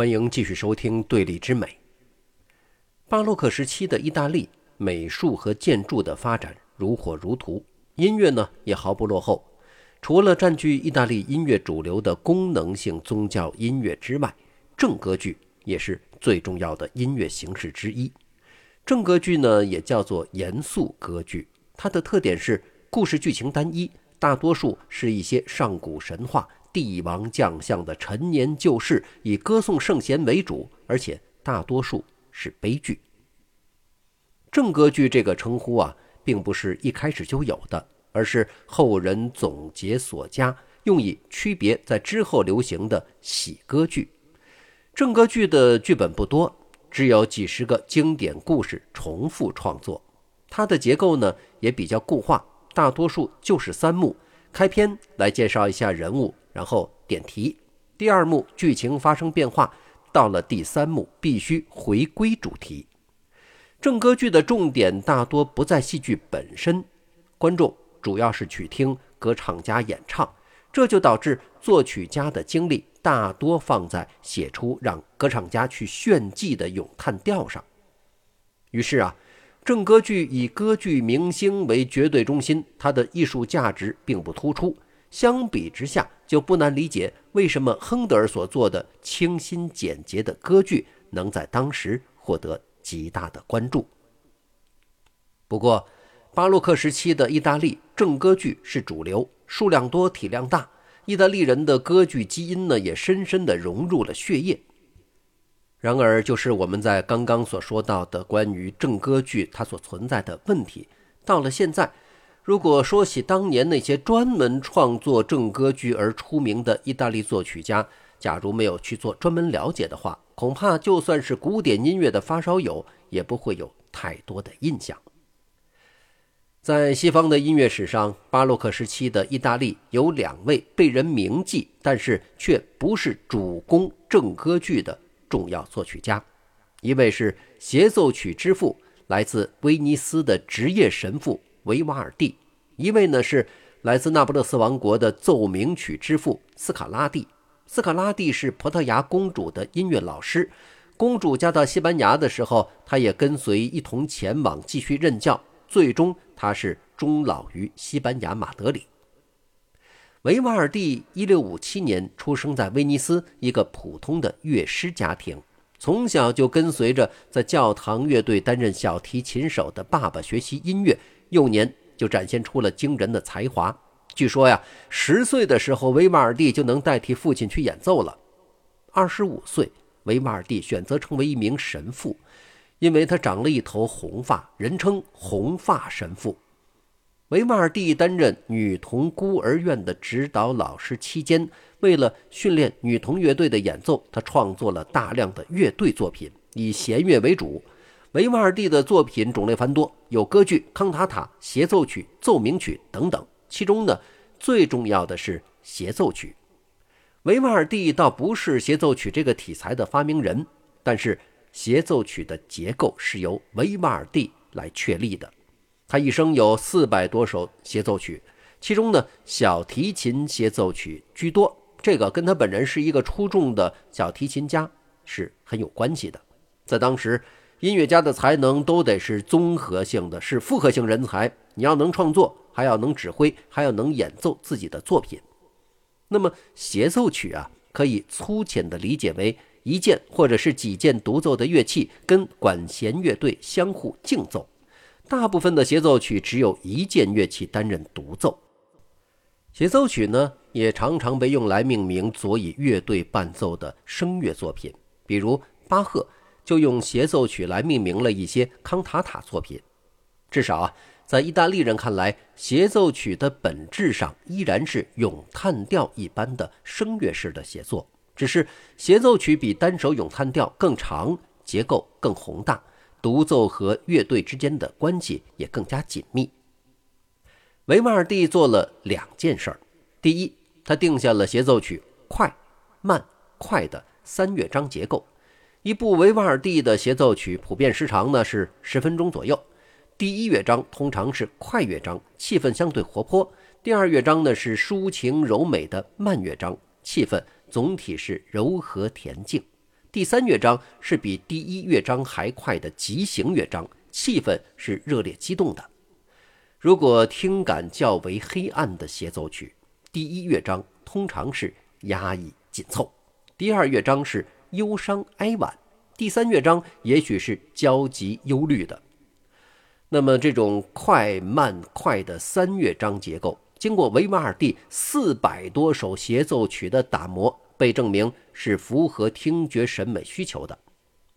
欢迎继续收听《对立之美》。巴洛克时期的意大利美术和建筑的发展如火如荼，音乐呢也毫不落后。除了占据意大利音乐主流的功能性宗教音乐之外，正歌剧也是最重要的音乐形式之一。正歌剧呢也叫做严肃歌剧，它的特点是故事剧情单一，大多数是一些上古神话。帝王将相的陈年旧事，以歌颂圣贤为主，而且大多数是悲剧。正歌剧这个称呼啊，并不是一开始就有的，而是后人总结所加，用以区别在之后流行的喜歌剧。正歌剧的剧本不多，只有几十个经典故事重复创作，它的结构呢也比较固化，大多数就是三幕：开篇来介绍一下人物。然后点题，第二幕剧情发生变化，到了第三幕必须回归主题。正歌剧的重点大多不在戏剧本身，观众主要是去听歌唱家演唱，这就导致作曲家的精力大多放在写出让歌唱家去炫技的咏叹调上。于是啊，正歌剧以歌剧明星为绝对中心，它的艺术价值并不突出。相比之下，就不难理解为什么亨德尔所做的清新简洁的歌剧能在当时获得极大的关注。不过，巴洛克时期的意大利正歌剧是主流，数量多，体量大，意大利人的歌剧基因呢也深深地融入了血液。然而，就是我们在刚刚所说到的关于正歌剧它所存在的问题，到了现在。如果说起当年那些专门创作正歌剧而出名的意大利作曲家，假如没有去做专门了解的话，恐怕就算是古典音乐的发烧友，也不会有太多的印象。在西方的音乐史上，巴洛克时期的意大利有两位被人铭记，但是却不是主攻正歌剧的重要作曲家，一位是协奏曲之父，来自威尼斯的职业神父。维瓦尔第，一位呢是来自那不勒斯王国的奏鸣曲之父斯卡拉蒂。斯卡拉蒂是葡萄牙公主的音乐老师，公主嫁到西班牙的时候，他也跟随一同前往继续任教。最终，他是终老于西班牙马德里。维瓦尔第一六五七年出生在威尼斯一个普通的乐师家庭，从小就跟随着在教堂乐队担任小提琴手的爸爸学习音乐。幼年就展现出了惊人的才华。据说呀，十岁的时候，维瓦尔第就能代替父亲去演奏了。二十五岁，维瓦尔第选择成为一名神父，因为他长了一头红发，人称“红发神父”。维瓦尔第担任女童孤儿院的指导老师期间，为了训练女童乐队的演奏，他创作了大量的乐队作品，以弦乐为主。维瓦尔第的作品种类繁多，有歌剧、康塔塔、协奏曲、奏鸣曲等等。其中呢，最重要的是协奏曲。维瓦尔第倒不是协奏曲这个题材的发明人，但是协奏曲的结构是由维瓦尔第来确立的。他一生有四百多首协奏曲，其中呢，小提琴协奏曲居多。这个跟他本人是一个出众的小提琴家是很有关系的。在当时。音乐家的才能都得是综合性的，是复合性人才。你要能创作，还要能指挥，还要能演奏自己的作品。那么协奏曲啊，可以粗浅的理解为一件或者是几件独奏的乐器跟管弦乐队相互竞奏。大部分的协奏曲只有一件乐器担任独奏。协奏曲呢，也常常被用来命名佐以乐队伴奏的声乐作品，比如巴赫。就用协奏曲来命名了一些康塔塔作品。至少啊，在意大利人看来，协奏曲的本质上依然是咏叹调一般的声乐式的写作，只是协奏曲比单首咏叹调更长，结构更宏大，独奏和乐队之间的关系也更加紧密。维瓦尔第做了两件事儿：第一，他定下了协奏曲快、慢、快的三乐章结构。一部维瓦尔第的协奏曲普遍时长呢是十分钟左右。第一乐章通常是快乐章，气氛相对活泼；第二乐章呢是抒情柔美的慢乐章，气氛总体是柔和恬静。第三乐章是比第一乐章还快的急行乐章，气氛是热烈激动的。如果听感较为黑暗的协奏曲，第一乐章通常是压抑紧凑，第二乐章是忧伤哀婉，第三乐章也许是焦急忧虑的。那么，这种快慢快的三乐章结构，经过维瓦尔第四百多首协奏曲的打磨，被证明是符合听觉审美需求的。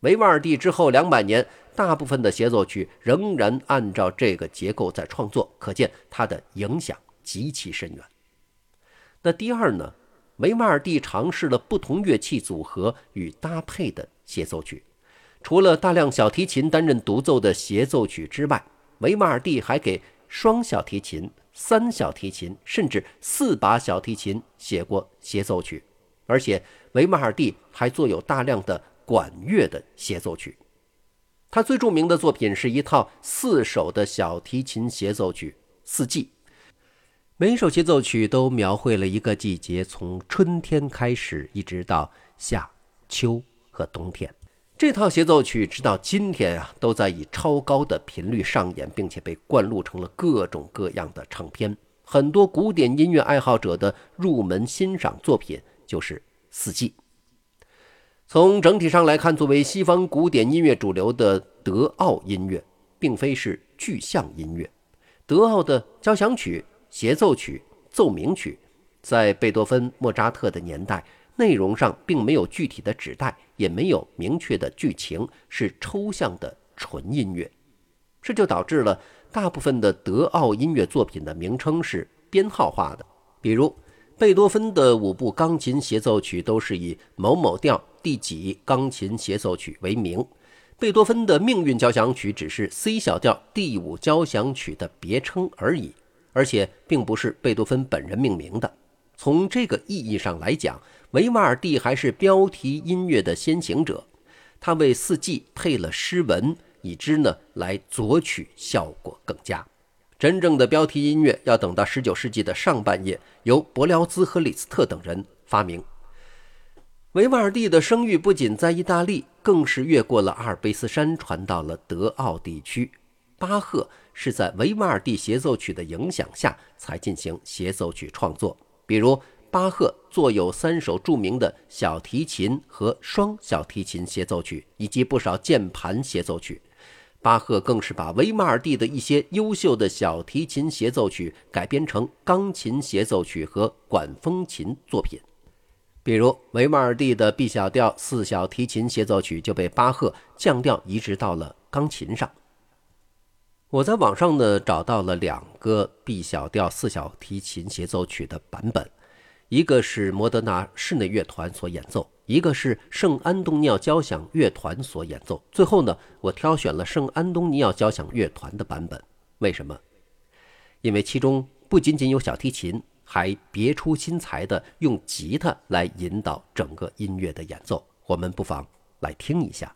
维瓦尔第之后两百年，大部分的协奏曲仍然按照这个结构在创作，可见它的影响极其深远。那第二呢？维瓦尔第尝试了不同乐器组合与搭配的协奏曲。除了大量小提琴担任独奏的协奏曲之外，维瓦尔第还给双小提琴、三小提琴甚至四把小提琴写过协奏曲，而且维瓦尔第还作有大量的管乐的协奏曲。他最著名的作品是一套四首的小提琴协奏曲《四季》，每首协奏曲都描绘了一个季节，从春天开始，一直到夏、秋和冬天。这套协奏曲直到今天啊，都在以超高的频率上演，并且被灌录成了各种各样的唱片。很多古典音乐爱好者的入门欣赏作品就是《四季》。从整体上来看，作为西方古典音乐主流的德奥音乐，并非是具象音乐。德奥的交响曲、协奏曲、奏鸣曲，在贝多芬、莫扎特的年代。内容上并没有具体的指代，也没有明确的剧情，是抽象的纯音乐。这就导致了大部分的德奥音乐作品的名称是编号化的。比如，贝多芬的五部钢琴协奏曲都是以某某调第几钢琴协奏曲为名。贝多芬的命运交响曲只是 C 小调第五交响曲的别称而已，而且并不是贝多芬本人命名的。从这个意义上来讲，维瓦尔第还是标题音乐的先行者，他为四季配了诗文，以之呢来作曲效果更佳。真正的标题音乐要等到19世纪的上半叶，由伯辽兹和李斯特等人发明。维瓦尔第的声誉不仅在意大利，更是越过了阿尔卑斯山传到了德奥地区。巴赫是在维瓦尔第协奏曲的影响下才进行协奏曲创作，比如。巴赫作有三首著名的小提琴和双小提琴协奏曲，以及不少键盘协奏曲。巴赫更是把维瓦尔第的一些优秀的小提琴协奏曲改编成钢琴协奏曲和管风琴作品。比如，维瓦尔第的 B 小调四小提琴协奏曲就被巴赫降调移植到了钢琴上。我在网上呢找到了两个 B 小调四小提琴协奏曲的版本。一个是摩德纳室内乐团所演奏，一个是圣安东尼奥交响乐团所演奏。最后呢，我挑选了圣安东尼奥交响乐团的版本。为什么？因为其中不仅仅有小提琴，还别出心裁的用吉他来引导整个音乐的演奏。我们不妨来听一下。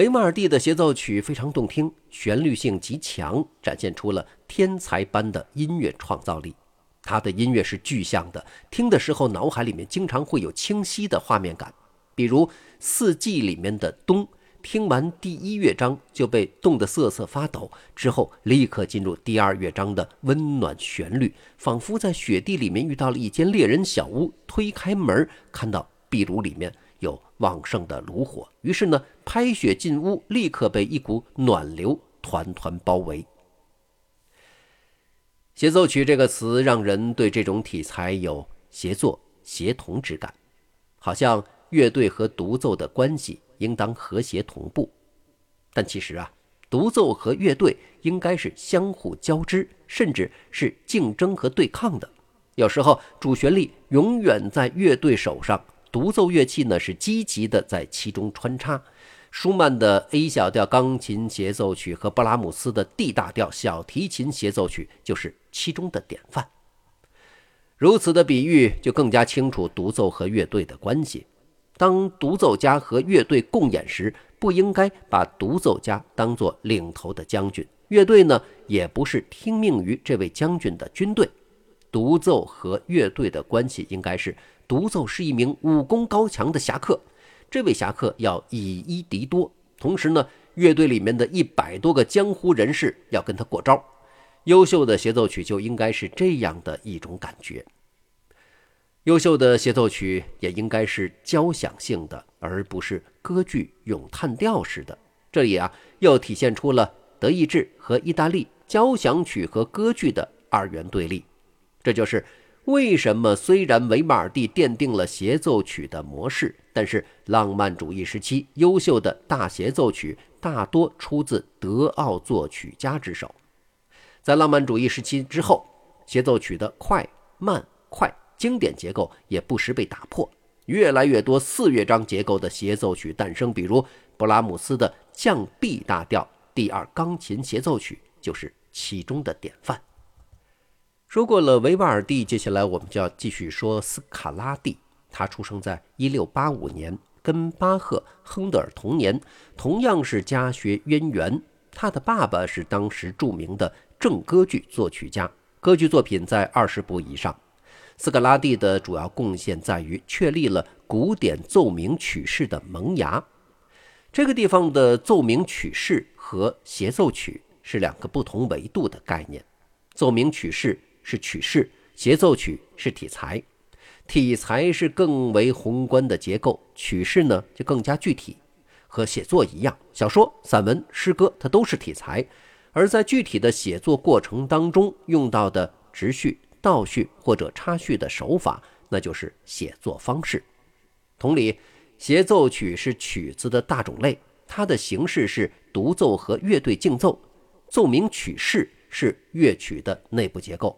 维瓦尔第的协奏曲非常动听，旋律性极强，展现出了天才般的音乐创造力。他的音乐是具象的，听的时候脑海里面经常会有清晰的画面感。比如《四季》里面的冬，听完第一乐章就被冻得瑟瑟发抖，之后立刻进入第二乐章的温暖旋律，仿佛在雪地里面遇到了一间猎人小屋，推开门看到壁炉里面。有旺盛的炉火，于是呢，拍雪进屋，立刻被一股暖流团团包围。协奏曲这个词让人对这种题材有协作、协同之感，好像乐队和独奏的关系应当和谐同步。但其实啊，独奏和乐队应该是相互交织，甚至是竞争和对抗的。有时候主旋律永远在乐队手上。独奏乐器呢是积极的在其中穿插，舒曼的 A 小调钢琴协奏曲和布拉姆斯的 D 大调小提琴协奏曲就是其中的典范。如此的比喻就更加清楚独奏和乐队的关系。当独奏家和乐队共演时，不应该把独奏家当作领头的将军，乐队呢也不是听命于这位将军的军队。独奏和乐队的关系应该是。独奏是一名武功高强的侠客，这位侠客要以一敌多，同时呢，乐队里面的一百多个江湖人士要跟他过招。优秀的协奏曲就应该是这样的一种感觉。优秀的协奏曲也应该是交响性的，而不是歌剧咏叹调式的。这里啊，又体现出了德意志和意大利交响曲和歌剧的二元对立。这就是。为什么虽然维瓦尔第奠定了协奏曲的模式，但是浪漫主义时期优秀的大协奏曲大多出自德奥作曲家之手？在浪漫主义时期之后，协奏曲的快慢快经典结构也不时被打破，越来越多四乐章结构的协奏曲诞生。比如布拉姆斯的降 B 大调第二钢琴协奏曲就是其中的典范。说过了维瓦尔第，接下来我们就要继续说斯卡拉蒂。他出生在1685年，跟巴赫、亨德尔同年，同样是家学渊源。他的爸爸是当时著名的正歌剧作曲家，歌剧作品在二十部以上。斯卡拉蒂的主要贡献在于确立了古典奏鸣曲式的萌芽。这个地方的奏鸣曲式和协奏曲是两个不同维度的概念。奏鸣曲式。是曲式，协奏曲是体裁，体裁是更为宏观的结构，曲式呢就更加具体。和写作一样，小说、散文、诗歌，它都是体裁，而在具体的写作过程当中用到的直叙、倒叙或者插叙的手法，那就是写作方式。同理，协奏曲是曲子的大种类，它的形式是独奏和乐队竞奏，奏鸣曲式。是乐曲的内部结构。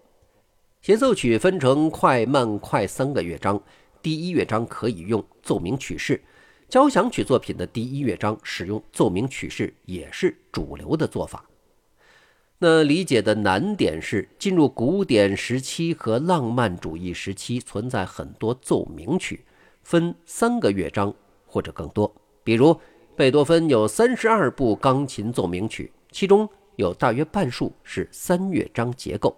协奏曲分成快慢快三个乐章，第一乐章可以用奏鸣曲式。交响曲作品的第一乐章使用奏鸣曲式也是主流的做法。那理解的难点是，进入古典时期和浪漫主义时期存在很多奏鸣曲，分三个乐章或者更多。比如，贝多芬有三十二部钢琴奏鸣曲，其中有大约半数是三乐章结构。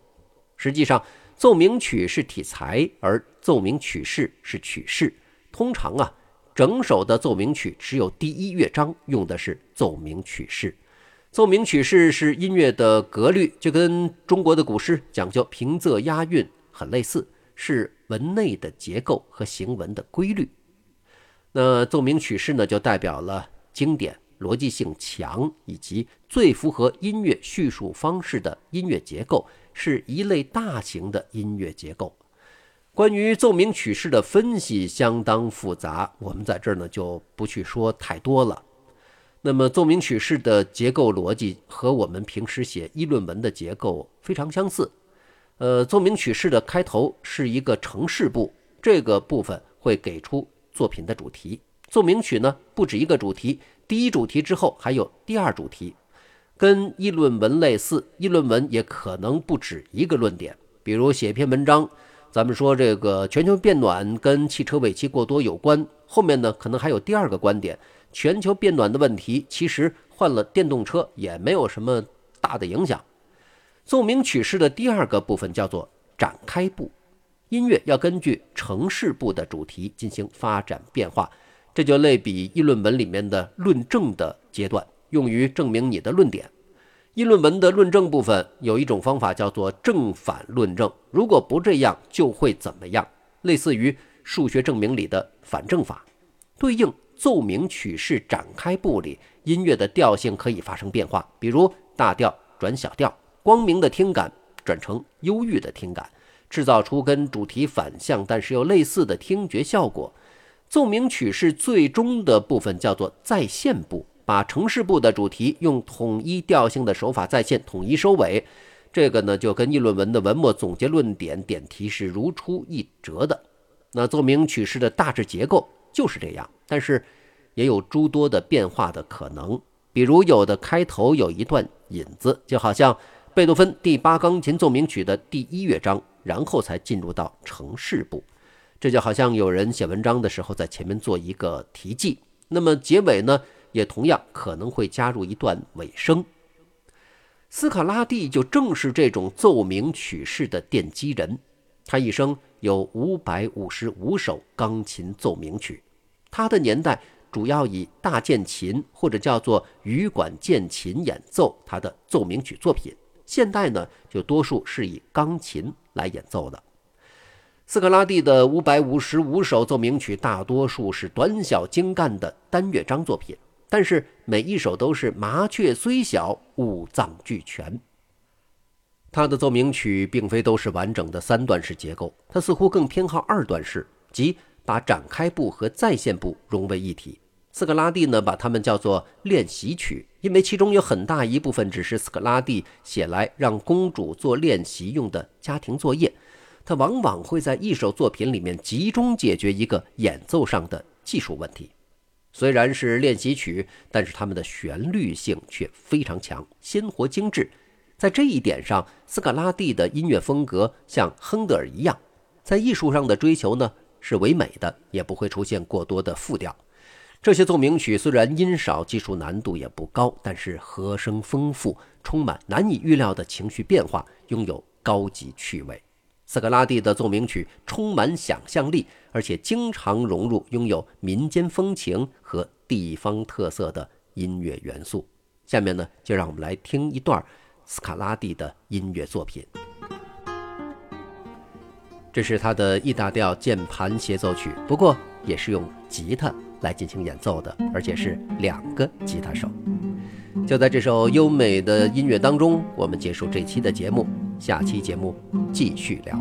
实际上，奏鸣曲是体裁，而奏鸣曲式是曲式。通常啊。整首的奏鸣曲只有第一乐章用的是奏鸣曲式，奏鸣曲式是音乐的格律，就跟中国的古诗讲究平仄押韵很类似，是文内的结构和行文的规律。那奏鸣曲式呢，就代表了经典、逻辑性强以及最符合音乐叙述方式的音乐结构，是一类大型的音乐结构。关于奏鸣曲式的分析相当复杂，我们在这儿呢就不去说太多了。那么，奏鸣曲式的结构逻辑和我们平时写议论文的结构非常相似。呃，奏鸣曲式的开头是一个程式部，这个部分会给出作品的主题。奏鸣曲呢不止一个主题，第一主题之后还有第二主题，跟议论文类似。议论文也可能不止一个论点，比如写一篇文章。咱们说这个全球变暖跟汽车尾气过多有关，后面呢可能还有第二个观点：全球变暖的问题其实换了电动车也没有什么大的影响。奏鸣曲式的第二个部分叫做展开部，音乐要根据城市部的主题进行发展变化，这就类比议论文里面的论证的阶段，用于证明你的论点。议论文的论证部分有一种方法叫做正反论证，如果不这样就会怎么样？类似于数学证明里的反证法。对应奏鸣曲式展开部里，音乐的调性可以发生变化，比如大调转小调，光明的听感转成忧郁的听感，制造出跟主题反向但是又类似的听觉效果。奏鸣曲式最终的部分叫做再现部。把城市部的主题用统一调性的手法再现，统一收尾，这个呢就跟议论文的文末总结论点点题是如出一辙的。那奏鸣曲式的大致结构就是这样，但是也有诸多的变化的可能。比如有的开头有一段引子，就好像贝多芬第八钢琴奏鸣曲的第一乐章，然后才进入到城市部。这就好像有人写文章的时候在前面做一个题记，那么结尾呢？也同样可能会加入一段尾声。斯卡拉蒂就正是这种奏鸣曲式的奠基人，他一生有五百五十五首钢琴奏鸣曲。他的年代主要以大键琴或者叫做羽管键琴演奏他的奏鸣曲作品，现代呢就多数是以钢琴来演奏的。斯卡拉蒂的五百五十五首奏鸣曲大多数是短小精干的单乐章作品。但是每一首都是麻雀虽小，五脏俱全。他的奏鸣曲并非都是完整的三段式结构，他似乎更偏好二段式，即把展开部和再现部融为一体。斯科拉蒂呢，把它们叫做练习曲，因为其中有很大一部分只是斯科拉蒂写来让公主做练习用的家庭作业。他往往会在一首作品里面集中解决一个演奏上的技术问题。虽然是练习曲，但是它们的旋律性却非常强，鲜活精致。在这一点上，斯卡拉蒂的音乐风格像亨德尔一样，在艺术上的追求呢是唯美的，也不会出现过多的复调。这些奏鸣曲虽然音少，技术难度也不高，但是和声丰富，充满难以预料的情绪变化，拥有高级趣味。斯卡拉蒂的奏鸣曲充满想象力，而且经常融入拥有民间风情和地方特色的音乐元素。下面呢，就让我们来听一段斯卡拉蒂的音乐作品。这是他的 E 大调键盘协奏曲，不过也是用吉他来进行演奏的，而且是两个吉他手。就在这首优美的音乐当中，我们结束这期的节目。下期节目继续聊。